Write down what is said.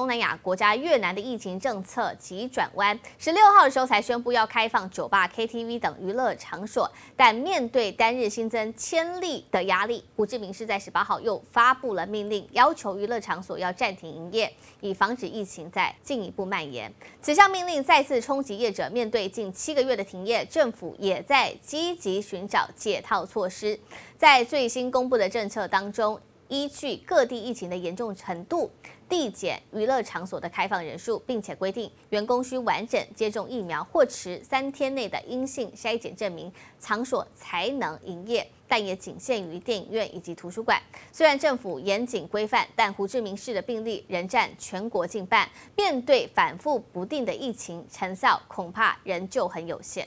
东南亚国家越南的疫情政策急转弯，十六号的时候才宣布要开放酒吧、KTV 等娱乐场所，但面对单日新增千例的压力，胡志明市在十八号又发布了命令，要求娱乐场所要暂停营业，以防止疫情再进一步蔓延。此项命令再次冲击业者，面对近七个月的停业，政府也在积极寻找解套措施。在最新公布的政策当中，依据各地疫情的严重程度，递减娱乐场所的开放人数，并且规定员工需完整接种疫苗或持三天内的阴性筛检证明，场所才能营业，但也仅限于电影院以及图书馆。虽然政府严谨规范，但胡志明市的病例仍占全国近半，面对反复不定的疫情，成效恐怕仍旧很有限。